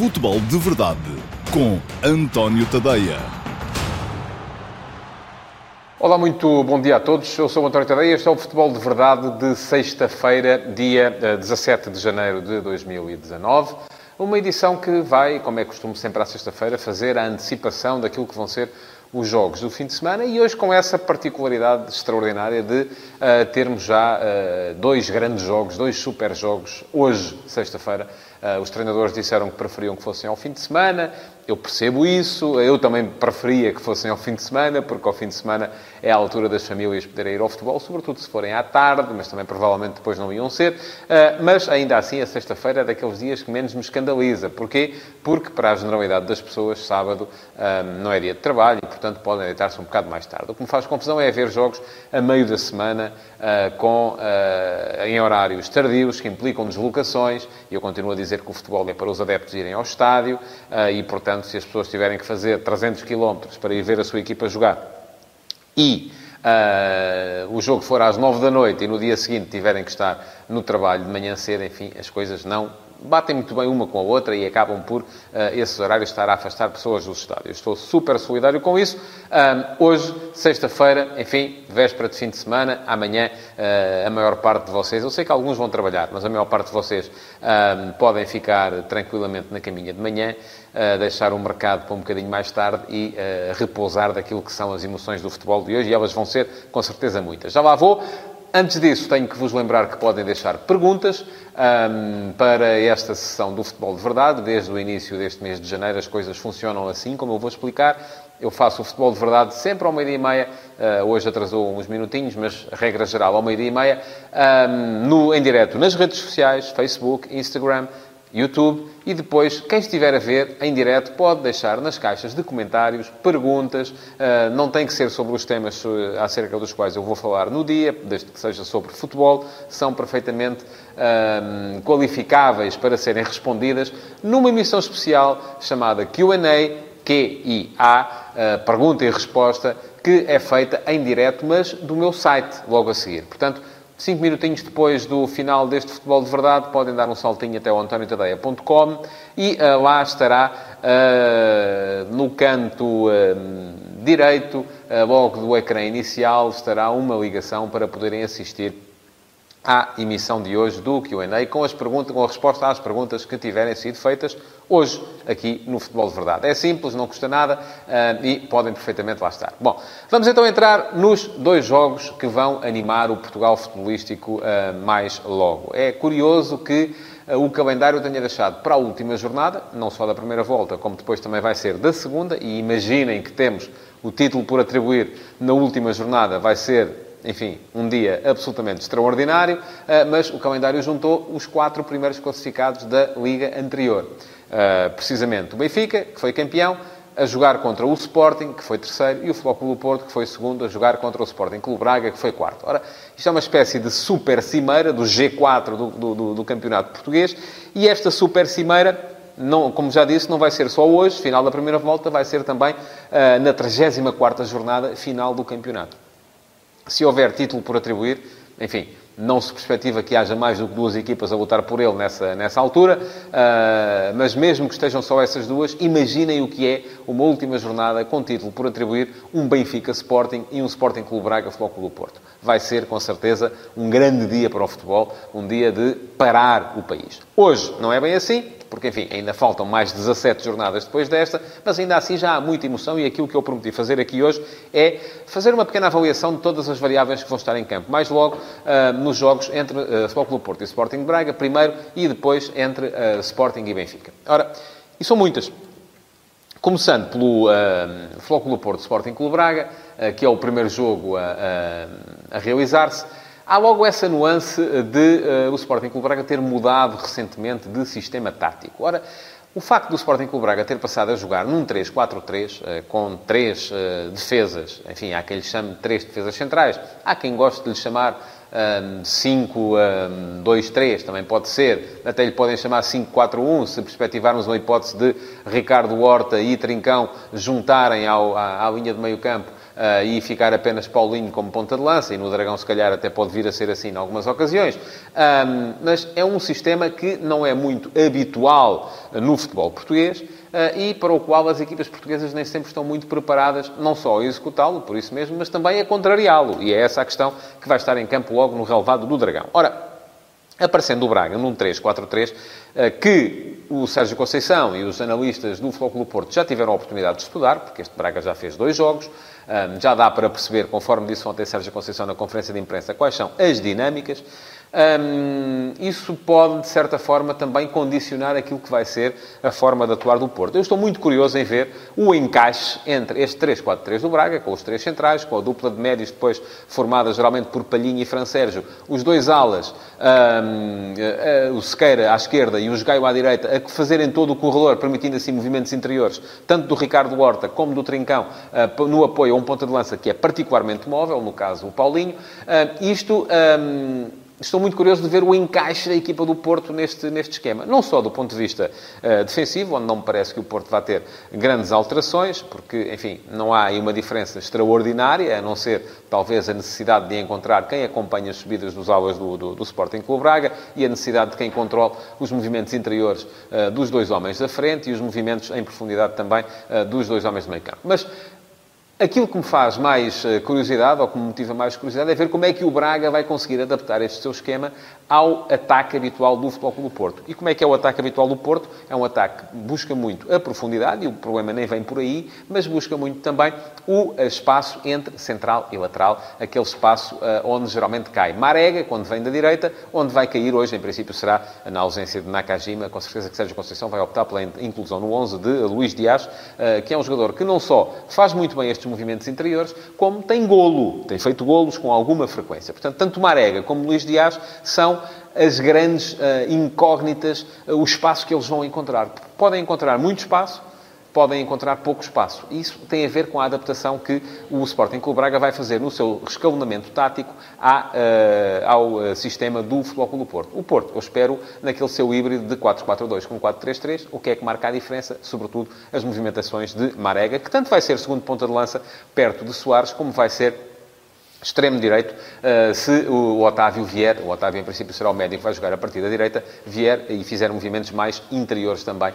Futebol de Verdade com António Tadeia. Olá, muito bom dia a todos. Eu sou António Tadeia. Este é o Futebol de Verdade de sexta-feira, dia 17 eh, de janeiro de 2019. Uma edição que vai, como é costume sempre à sexta-feira, fazer a antecipação daquilo que vão ser os jogos do fim de semana e hoje com essa particularidade extraordinária de uh, termos já uh, dois grandes jogos, dois super jogos, hoje, sexta-feira. Uh, os treinadores disseram que preferiam que fossem ao fim de semana. Eu percebo isso. Eu também preferia que fossem ao fim de semana, porque ao fim de semana é a altura das famílias poderem ir ao futebol, sobretudo se forem à tarde, mas também provavelmente depois não iam ser. Mas ainda assim, a sexta-feira é daqueles dias que menos me escandaliza. Porquê? Porque para a generalidade das pessoas, sábado não é dia de trabalho e, portanto, podem deitar-se um bocado mais tarde. O que me faz confusão é ver jogos a meio da semana com, em horários tardios que implicam deslocações. E eu continuo a dizer que o futebol é para os adeptos irem ao estádio e, portanto, se as pessoas tiverem que fazer 300 km para ir ver a sua equipa jogar e uh, o jogo for às 9 da noite e no dia seguinte tiverem que estar no trabalho de manhã cedo, enfim, as coisas não batem muito bem uma com a outra e acabam por uh, esses horários estar a afastar pessoas dos estádios. Estou super solidário com isso. Hoje, sexta-feira, enfim, véspera de fim de semana, amanhã uh, a maior parte de vocês, eu sei que alguns vão trabalhar, mas a maior parte de vocês podem ficar tranquilamente na caminha de manhã, uh, deixar o mercado para um bocadinho mais tarde e repousar daquilo que são as emoções do futebol de hoje e elas vão ser, com certeza, muitas. Já lá vou. Antes disso, tenho que vos lembrar que podem deixar perguntas um, para esta sessão do Futebol de Verdade. Desde o início deste mês de janeiro as coisas funcionam assim, como eu vou explicar. Eu faço o Futebol de Verdade sempre ao meio-dia e meia. Uh, hoje atrasou uns minutinhos, mas regra geral ao meio-dia e meia. Um, no, em direto nas redes sociais, Facebook, Instagram, YouTube e depois, quem estiver a ver em direto pode deixar nas caixas de comentários perguntas. Uh, não tem que ser sobre os temas uh, acerca dos quais eu vou falar no dia, desde que seja sobre futebol, são perfeitamente uh, qualificáveis para serem respondidas numa emissão especial chamada QA, Q-I-A, pergunta e resposta, que é feita em direto, mas do meu site, logo a seguir. Portanto, Cinco minutinhos depois do final deste Futebol de Verdade, podem dar um saltinho até ao antoniotadeia.com e uh, lá estará, uh, no canto uh, direito, logo do ecrã inicial, estará uma ligação para poderem assistir à emissão de hoje do Q&A com, as perguntas, com a resposta às perguntas que tiverem sido feitas hoje aqui no Futebol de Verdade. É simples, não custa nada uh, e podem perfeitamente lá estar. Bom, vamos então entrar nos dois jogos que vão animar o Portugal futebolístico uh, mais logo. É curioso que uh, o calendário tenha deixado para a última jornada, não só da primeira volta, como depois também vai ser da segunda, e imaginem que temos o título por atribuir na última jornada, vai ser enfim, um dia absolutamente extraordinário, eh, mas o calendário juntou os quatro primeiros classificados da Liga anterior. Eh, precisamente o Benfica, que foi campeão, a jogar contra o Sporting, que foi terceiro, e o Futebol Clube Porto, que foi segundo, a jogar contra o Sporting Clube Braga, que foi quarto. Ora, isto é uma espécie de super cimeira, do G4 do, do, do campeonato português, e esta super cimeira não, como já disse, não vai ser só hoje, final da primeira volta, vai ser também uh, na 34ª jornada, final do campeonato. Se houver título por atribuir, enfim, não se perspectiva que haja mais do que duas equipas a lutar por ele nessa, nessa altura, uh, mas mesmo que estejam só essas duas, imaginem o que é uma última jornada com título por atribuir um Benfica Sporting e um Sporting Clube Braga Futebol Clube Porto. Vai ser, com certeza, um grande dia para o futebol, um dia de parar o país. Hoje não é bem assim, porque, enfim, ainda faltam mais 17 jornadas depois desta, mas ainda assim já há muita emoção e aquilo que eu prometi fazer aqui hoje é fazer uma pequena avaliação de todas as variáveis que vão estar em campo. Mais logo uh, nos jogos entre uh, Futebol Clube Porto e Sporting Braga, primeiro, e depois entre uh, Sporting e Benfica. Ora, e são muitas. Começando pelo uh, Futebol Clube Porto Sporting Clube Braga, uh, que é o primeiro jogo a, a, a realizar-se. Há logo essa nuance de uh, o Sporting Clube Braga ter mudado recentemente de sistema tático. Ora, o facto do Sporting Clube Braga ter passado a jogar num 3-4-3, uh, com três uh, defesas, enfim, há quem lhe chame três defesas centrais, há quem goste de lhe chamar 5-2-3, também pode ser, até lhe podem chamar 5-4-1, se perspectivarmos uma hipótese de Ricardo Horta e Trincão juntarem ao, à, à linha de meio campo uh, e ficar apenas Paulinho como ponta de lança, e no Dragão, se calhar, até pode vir a ser assim em algumas ocasiões. Um, mas é um sistema que não é muito habitual no futebol português. Uh, e para o qual as equipas portuguesas nem sempre estão muito preparadas, não só a executá-lo, por isso mesmo, mas também a contrariá-lo. E é essa a questão que vai estar em campo logo no relevado do Dragão. Ora, aparecendo o Braga num 3-4-3, uh, que o Sérgio Conceição e os analistas do Clube Porto já tiveram a oportunidade de estudar, porque este Braga já fez dois jogos, já dá para perceber, conforme disse ontem Sérgio Conceição na conferência de imprensa, quais são as dinâmicas. Um, isso pode, de certa forma, também condicionar aquilo que vai ser a forma de atuar do Porto. Eu estou muito curioso em ver o encaixe entre este 3-4-3 do Braga, com os três centrais, com a dupla de médios depois formada geralmente por Palhinho e Fran Sérgio, os dois alas, um, uh, uh, o Sequeira à esquerda e o Gaio à direita, a fazerem todo o corredor, permitindo assim movimentos interiores, tanto do Ricardo Horta como do Trincão, uh, no apoio a um ponta de lança que é particularmente móvel, no caso o Paulinho. isto um, estou muito curioso de ver o encaixe da equipa do Porto neste, neste esquema. Não só do ponto de vista uh, defensivo, onde não me parece que o Porto vá ter grandes alterações, porque, enfim, não há aí uma diferença extraordinária, a não ser, talvez, a necessidade de encontrar quem acompanha as subidas dos aulas do, do, do Sporting Clube Braga e a necessidade de quem controle os movimentos interiores uh, dos dois homens da frente e os movimentos em profundidade também uh, dos dois homens do meio campo. Mas Aquilo que me faz mais eh, curiosidade, ou que me motiva mais curiosidade, é ver como é que o Braga vai conseguir adaptar este seu esquema ao ataque habitual do Futebol Clube do Porto. E como é que é o ataque habitual do Porto? É um ataque que busca muito a profundidade, e o problema nem vem por aí, mas busca muito também o eh, espaço entre central e lateral, aquele espaço uh, onde geralmente cai Marega, quando vem da direita, onde vai cair hoje, em princípio, será na ausência de Nakajima, com certeza que Sérgio Conceição vai optar pela inclusão no 11 de Luís Dias, uh, que é um jogador que não só faz muito bem estes movimentos interiores, como tem golo. Tem feito golos com alguma frequência. Portanto, tanto Marega como Luís Dias são as grandes uh, incógnitas, uh, o espaço que eles vão encontrar. Podem encontrar muito espaço, podem encontrar pouco espaço. Isso tem a ver com a adaptação que o Sporting Clube Braga vai fazer no seu escalonamento tático à, uh, ao sistema do Futebol Clube do Porto. O Porto, eu espero, naquele seu híbrido de 4-4-2 com 4-3-3, o que é que marca a diferença? Sobretudo as movimentações de Marega, que tanto vai ser segundo ponta de lança perto de Soares, como vai ser extremo direito, uh, se o Otávio vier, o Otávio em princípio será o médico que vai jogar a partir da direita, vier e fizer movimentos mais interiores também, uh,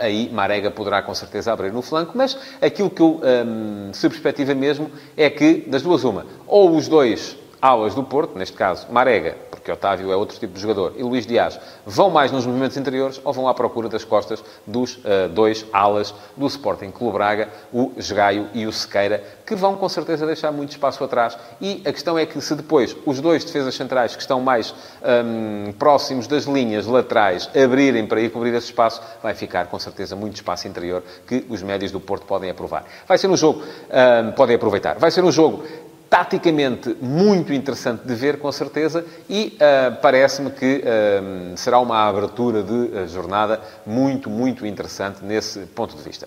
aí Marega poderá com certeza abrir no flanco, mas aquilo que eu um, se perspectiva mesmo é que, das duas uma, ou os dois alas do Porto, neste caso Marega, porque Otávio é outro tipo de jogador, e Luís Dias, vão mais nos movimentos interiores ou vão à procura das costas dos uh, dois alas do Sporting Clube Braga, o Jogaio e o Sequeira, que vão com certeza deixar muito espaço atrás. E a questão é que se depois os dois defesas centrais que estão mais um, próximos das linhas laterais abrirem para ir cobrir esse espaço, vai ficar com certeza muito espaço interior que os médios do Porto podem aprovar. Vai ser um jogo, um, podem aproveitar. Vai ser um jogo taticamente muito interessante de ver, com certeza, e uh, parece-me que uh, será uma abertura de uh, jornada muito, muito interessante nesse ponto de vista.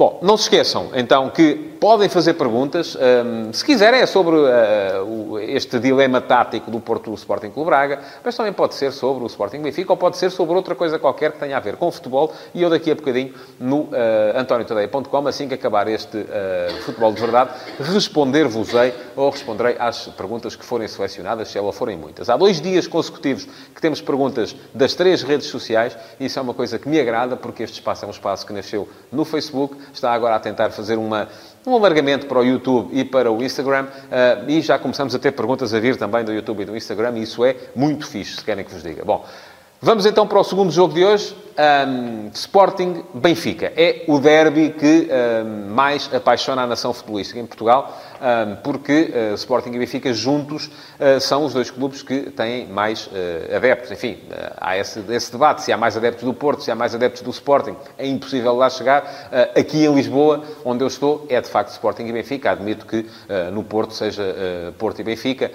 Bom, não se esqueçam, então, que podem fazer perguntas. Um, se quiserem, é sobre uh, este dilema tático do Porto Sporting Clube Braga, mas também pode ser sobre o Sporting Benfica ou pode ser sobre outra coisa qualquer que tenha a ver com o futebol. E eu, daqui a bocadinho, no uh, antoniotadeia.com, assim que acabar este uh, futebol de verdade, responder-vos-ei ou responderei às perguntas que forem selecionadas, se elas forem muitas. Há dois dias consecutivos que temos perguntas das três redes sociais e isso é uma coisa que me agrada, porque este espaço é um espaço que nasceu no Facebook está agora a tentar fazer uma, um alargamento para o YouTube e para o Instagram uh, e já começamos a ter perguntas a vir também do YouTube e do Instagram e isso é muito fixe, se querem que vos diga. Bom, vamos então para o segundo jogo de hoje um, Sporting Benfica. É o derby que um, mais apaixona a nação futebolística em Portugal, um, porque uh, Sporting e Benfica juntos uh, são os dois clubes que têm mais uh, adeptos. Enfim, há esse, esse, debate: se há mais adeptos do Porto, se há mais adeptos do Sporting. É impossível lá chegar. aqui em Lisboa, onde eu estou, é de facto Sporting e Benfica. Admito que no Porto seja Porto e Benfica.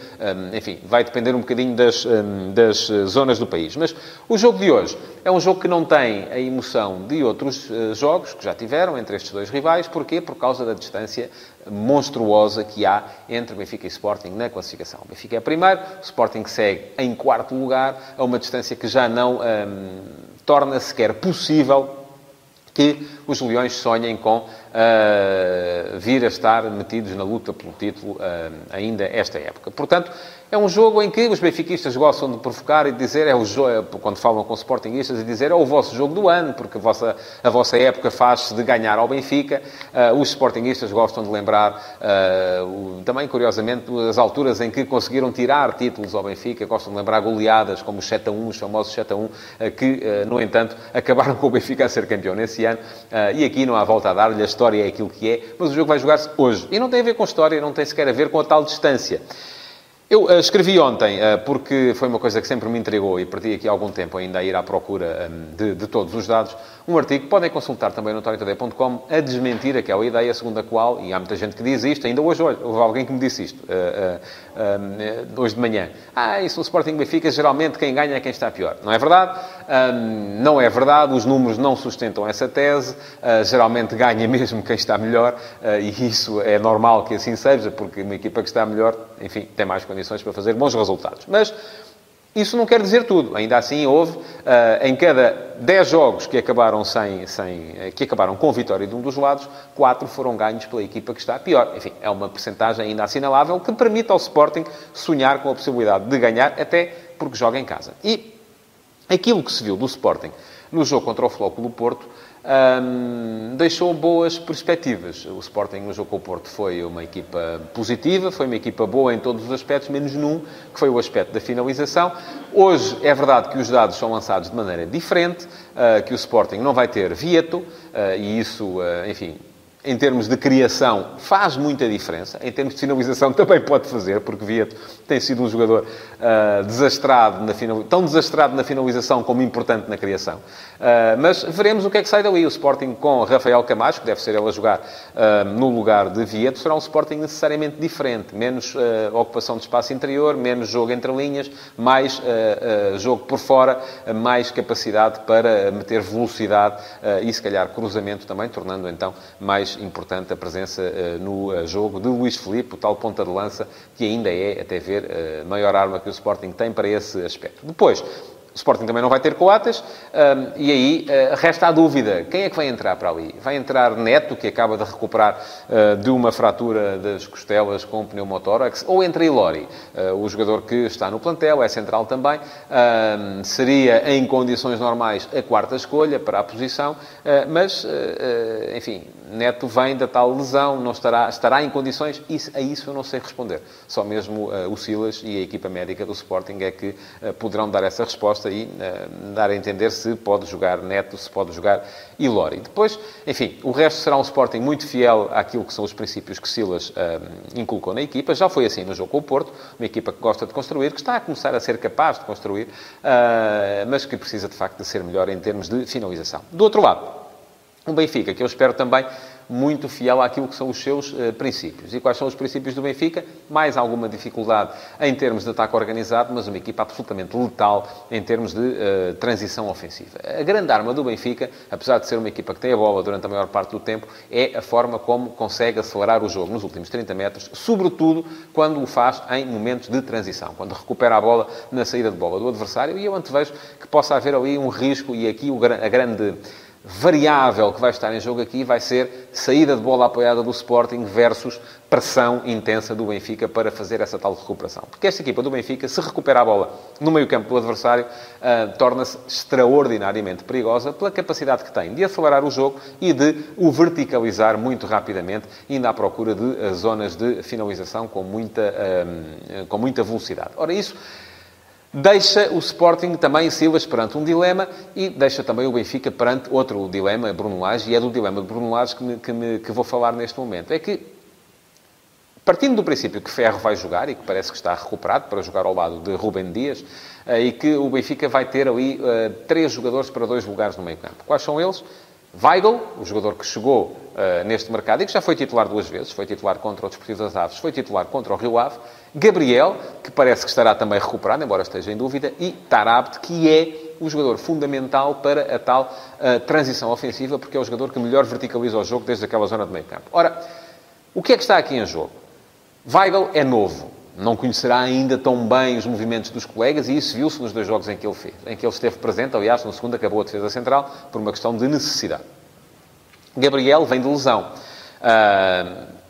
enfim, vai depender um bocadinho das, das zonas do país. Mas o jogo de hoje é um jogo que não tem a emoção de outros uh, jogos que já tiveram entre estes dois rivais. Porquê? Por causa da distância monstruosa que há entre Benfica e Sporting na classificação. O Benfica é primeiro, o Sporting segue em quarto lugar, a uma distância que já não um, torna sequer possível que os Leões sonhem com uh, vir a estar metidos na luta pelo título uh, ainda esta época. Portanto, é um jogo em que os benfiquistas gostam de provocar e dizer, é o jogo, quando falam com sportinguistas, e dizer é o vosso jogo do ano, porque a vossa, a vossa época faz-se de ganhar ao Benfica. Uh, os sportinguistas gostam de lembrar, uh, o, também curiosamente, as alturas em que conseguiram tirar títulos ao Benfica, gostam de lembrar goleadas como os 7 a 1, os famosos 7 a 1, uh, que, no entanto, acabaram com o Benfica a ser campeão nesse ano. e aqui não há volta a dar-lhe, a história é aquilo que é, mas o jogo vai jogar-se hoje. E não tem a ver com história, não tem sequer a ver com a tal distância. Eu uh, escrevi ontem, uh, porque foi uma coisa que sempre me intrigou e perdi aqui algum tempo ainda a ir à procura um, de, de, todos os dados, um artigo, podem consultar também no notoriotoday.com, a desmentir aquela ideia segundo a qual, e há muita gente que diz isto, ainda hoje houve alguém que me disse isto, uh, hoje de manhã. Ah, isso no Sporting Benfica, geralmente quem ganha é quem está pior. Não é verdade? Um, não é verdade, os números não sustentam essa tese, geralmente ganha mesmo quem está melhor, e isso é normal que assim seja, porque uma equipa que está melhor, enfim, tem mais condições para fazer bons resultados. Mas isso não quer dizer tudo. Ainda assim, houve, uh, em cada 10 jogos que acabaram, sem, sem, que acabaram com vitória de um dos lados, 4 foram ganhos pela equipa que está pior. Enfim, é uma percentagem ainda assinalável que permite ao Sporting sonhar com a possibilidade de ganhar, até porque joga em casa. E aquilo que se viu do Sporting no jogo contra o Flóculo Porto um, deixou boas perspectivas. O Sporting no jogo com o Porto foi uma equipa positiva, foi uma equipa boa em todos os aspectos, menos num, que foi o aspecto da finalização. Hoje é verdade que os dados são lançados de maneira diferente, uh, que o Sporting não vai ter Vieto, uh, e isso, uh, enfim, em termos de criação, faz muita diferença. Em termos de finalização, também pode fazer, porque Vieto tem sido um jogador uh, desastrado na final... tão desastrado na finalização como importante na criação. Uh, mas veremos o que é que sai dali. O Sporting com Rafael Camacho, que deve ser ele a jogar uh, no lugar de Vieto, será um Sporting necessariamente diferente. Menos ocupação de espaço interior, menos jogo entre linhas, mais jogo por fora, mais capacidade para meter velocidade e, se calhar, cruzamento também, tornando então mais importante a presença uh, no uh, jogo de Luís Filipe, o tal ponta de lança, que ainda é, até ver, a uh, maior arma que o Sporting tem para esse aspecto. Depois, o Sporting também não vai ter Coates, um, e aí uh, resta a dúvida. Quem é que vai entrar para ali? Vai entrar Neto, que acaba de recuperar uh, de uma fratura das costelas com pneumotórax, ou entra Ilori, uh, o jogador que está no plantel, é central também. Seria, em condições normais, a quarta escolha para a posição, mas, enfim, Neto vem da tal lesão, não estará, estará em condições, isso, a isso eu não sei responder. Só mesmo o Silas e a equipa médica do Sporting é que poderão dar essa resposta resposta e uh, dar a entender se pode jogar Neto, se pode jogar Ilori. Depois, enfim, o resto será um Sporting muito fiel àquilo que são os princípios que Silas uh, inculcou na equipa. Já foi assim no jogo com o Porto, uma equipa que gosta de construir, que está a começar a ser capaz de construir, uh, mas que precisa de facto de ser melhor em termos de finalização. Do outro lado, o Benfica, que eu espero também muito fiel àquilo que são os seus uh, princípios. E quais são os princípios do Benfica? Mais alguma dificuldade em termos de ataque organizado, mas uma equipa absolutamente letal em termos de uh, transição ofensiva. A grande arma do Benfica, apesar de ser uma equipa que tem a bola durante a maior parte do tempo, é a forma como consegue acelerar o jogo nos últimos 30 metros, sobretudo quando o faz em momentos de transição, quando recupera a bola na saída de bola do adversário. E eu antevejo que possa haver ali um risco, e aqui a grande variável que vai estar em jogo aqui vai ser saída de bola apoiada do Sporting versus pressão intensa do Benfica para fazer essa tal recuperação. Porque esta equipa do Benfica, se recupera a bola no meio campo do adversário, uh, torna-se extraordinariamente perigosa pela capacidade que tem de acelerar o jogo e de o verticalizar muito rapidamente, indo à procura de uh, zonas de finalização com muita, uh, com muita velocidade. Ora, isso deixa o Sporting também Silas perante um dilema e deixa também o Benfica perante outro dilema, Bruno Lage, e é do dilema de Bruno Lage que, me, que, me, que vou falar neste momento. É que, partindo do princípio que Ferro vai jogar, e que parece que está recuperado para jogar ao lado de Rubem Dias, eh, e que o Benfica vai ter ali uh, três jogadores para dois lugares no meio campo. Quais são eles? Weigl, o jogador que chegou uh, neste mercado e que já foi titular duas vezes, foi titular contra o Desportivo das Aves, foi titular contra o Rio Ave, Gabriel, que parece que estará também recuperado, embora esteja em dúvida, e Tarabt, que é o jogador fundamental para a tal uh, transição ofensiva, porque é o jogador que melhor verticaliza o jogo desde aquela zona de meio campo. Ora, o que é que está aqui em jogo? Weigl é novo, não conhecerá ainda tão bem os movimentos dos colegas e isso viu-se nos dois jogos em que ele fez, em que ele esteve presente, aliás, no segundo acabou a defesa central por uma questão de necessidade. Gabriel vem de lesão.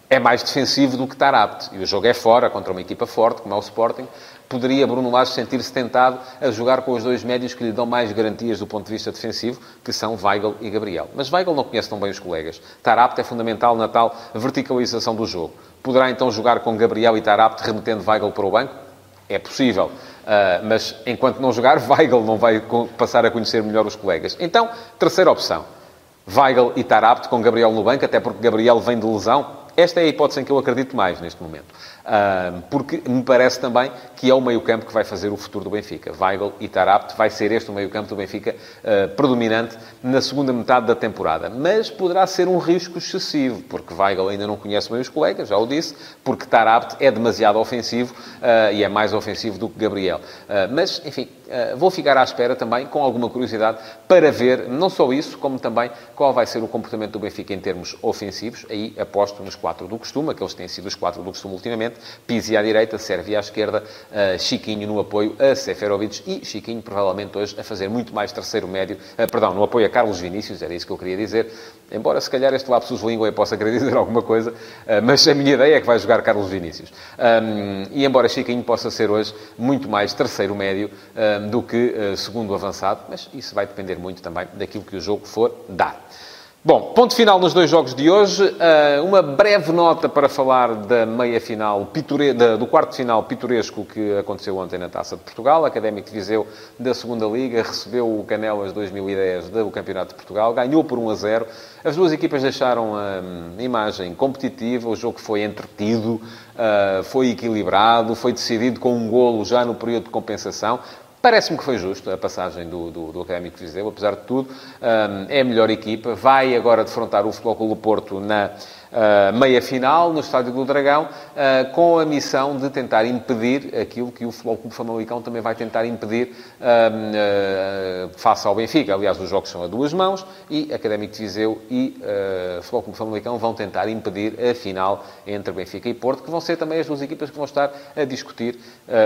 é mais defensivo do que estar apto. E o jogo é fora, contra uma equipa forte, como é o Sporting. Poderia Bruno Lage sentir-se tentado a jogar com os dois médios que lhe dão mais garantias do ponto de vista defensivo, que são Weigl e Gabriel. Mas Weigl não conhece tão bem os colegas. Tarapte é fundamental na tal verticalização do jogo. Poderá então jogar com Gabriel e Tarapte remetendo Weigl para o banco? É possível. Uh, mas enquanto não jogar, Weigl não vai passar a conhecer melhor os colegas. Então, terceira opção. Weigl e Tarapte com Gabriel no banco, até porque Gabriel vem de lesão esta é a hipótese em que eu acredito mais neste momento. porque me parece também que é o meio-campo que vai fazer o futuro do Benfica. Weigl e Tarapte vai ser este o meio-campo do Benfica uh, predominante na segunda metade da temporada. Mas poderá ser um risco excessivo, porque Weigl ainda não conhece bem os colegas, já o disse, porque Tarapte é demasiado ofensivo uh, e é mais ofensivo do que Gabriel. Uh, mas, enfim, vou ficar à espera também, com alguma curiosidade, para ver não só isso, como também qual vai ser o comportamento do Benfica em termos ofensivos. Aí aposto nos quatro do costume, aqueles têm sido os quatro do costume ultimamente. Pizzi à direita, Sérvia à esquerda, uh, Chiquinho no apoio a Seferovic e Chiquinho provavelmente hoje a fazer muito mais terceiro médio, uh, perdão, no apoio a Carlos Vinícius, era isso que eu queria dizer. Embora se calhar este lapsus língua possa querer dizer alguma coisa, uh, mas a minha ideia é que vai jogar Carlos Vinícius. E embora Chiquinho possa ser hoje muito mais terceiro médio do que segundo avançado, mas isso vai depender muito também daquilo que o jogo for dar. Bom, ponto final nos dois jogos de hoje. Uh, uma breve nota para falar da meia-final, do quarto final pitoresco que aconteceu ontem na Taça de Portugal. Académico de Viseu da Segunda Liga recebeu o Canelas 2010 do Campeonato de Portugal, ganhou por 1 a 0. As duas equipas deixaram a imagem competitiva, o jogo foi entretido, uh, foi equilibrado, foi decidido com um golo já no período de compensação. Parece-me que foi justo a passagem do, do, do Académico de Viseu, apesar de tudo. Um, é a melhor equipa. Vai agora defrontar o Futebol Clube Porto na uh, meia-final, no Estádio do Dragão, uh, com a missão de tentar impedir aquilo que o Futebol Clube Famalicão também vai tentar impedir uh, face ao Benfica. Aliás, os jogos são a duas mãos e Académico de Viseu e uh, Futebol Clube Famalicão vão tentar impedir a final entre Benfica e Porto, que vão ser também as duas equipas que vão estar a discutir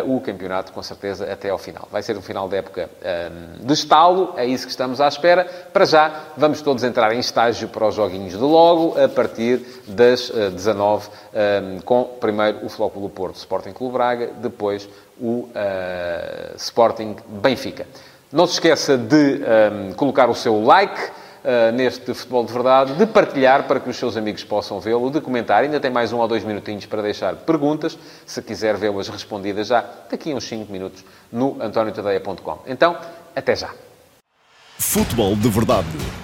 o campeonato, com certeza, até ao final. Vai ser um final de época de estalo, é isso que estamos à espera. Para já, vamos todos entrar em estágio para os joguinhos de logo, a partir das 19, uh, um, com primeiro o Flóculo do Porto, Sporting Clube Braga, depois o uh, Sporting Benfica. Não se esqueça de colocar o seu like uh, neste Futebol de Verdade, de partilhar para que os seus amigos possam vê-lo, de comentar. Ainda tem mais um ou dois minutinhos para deixar perguntas, se quiser vê-las respondidas já daqui a uns 5 minutos no antoniotadeia.com. Então, até já. Futebol de Verdade,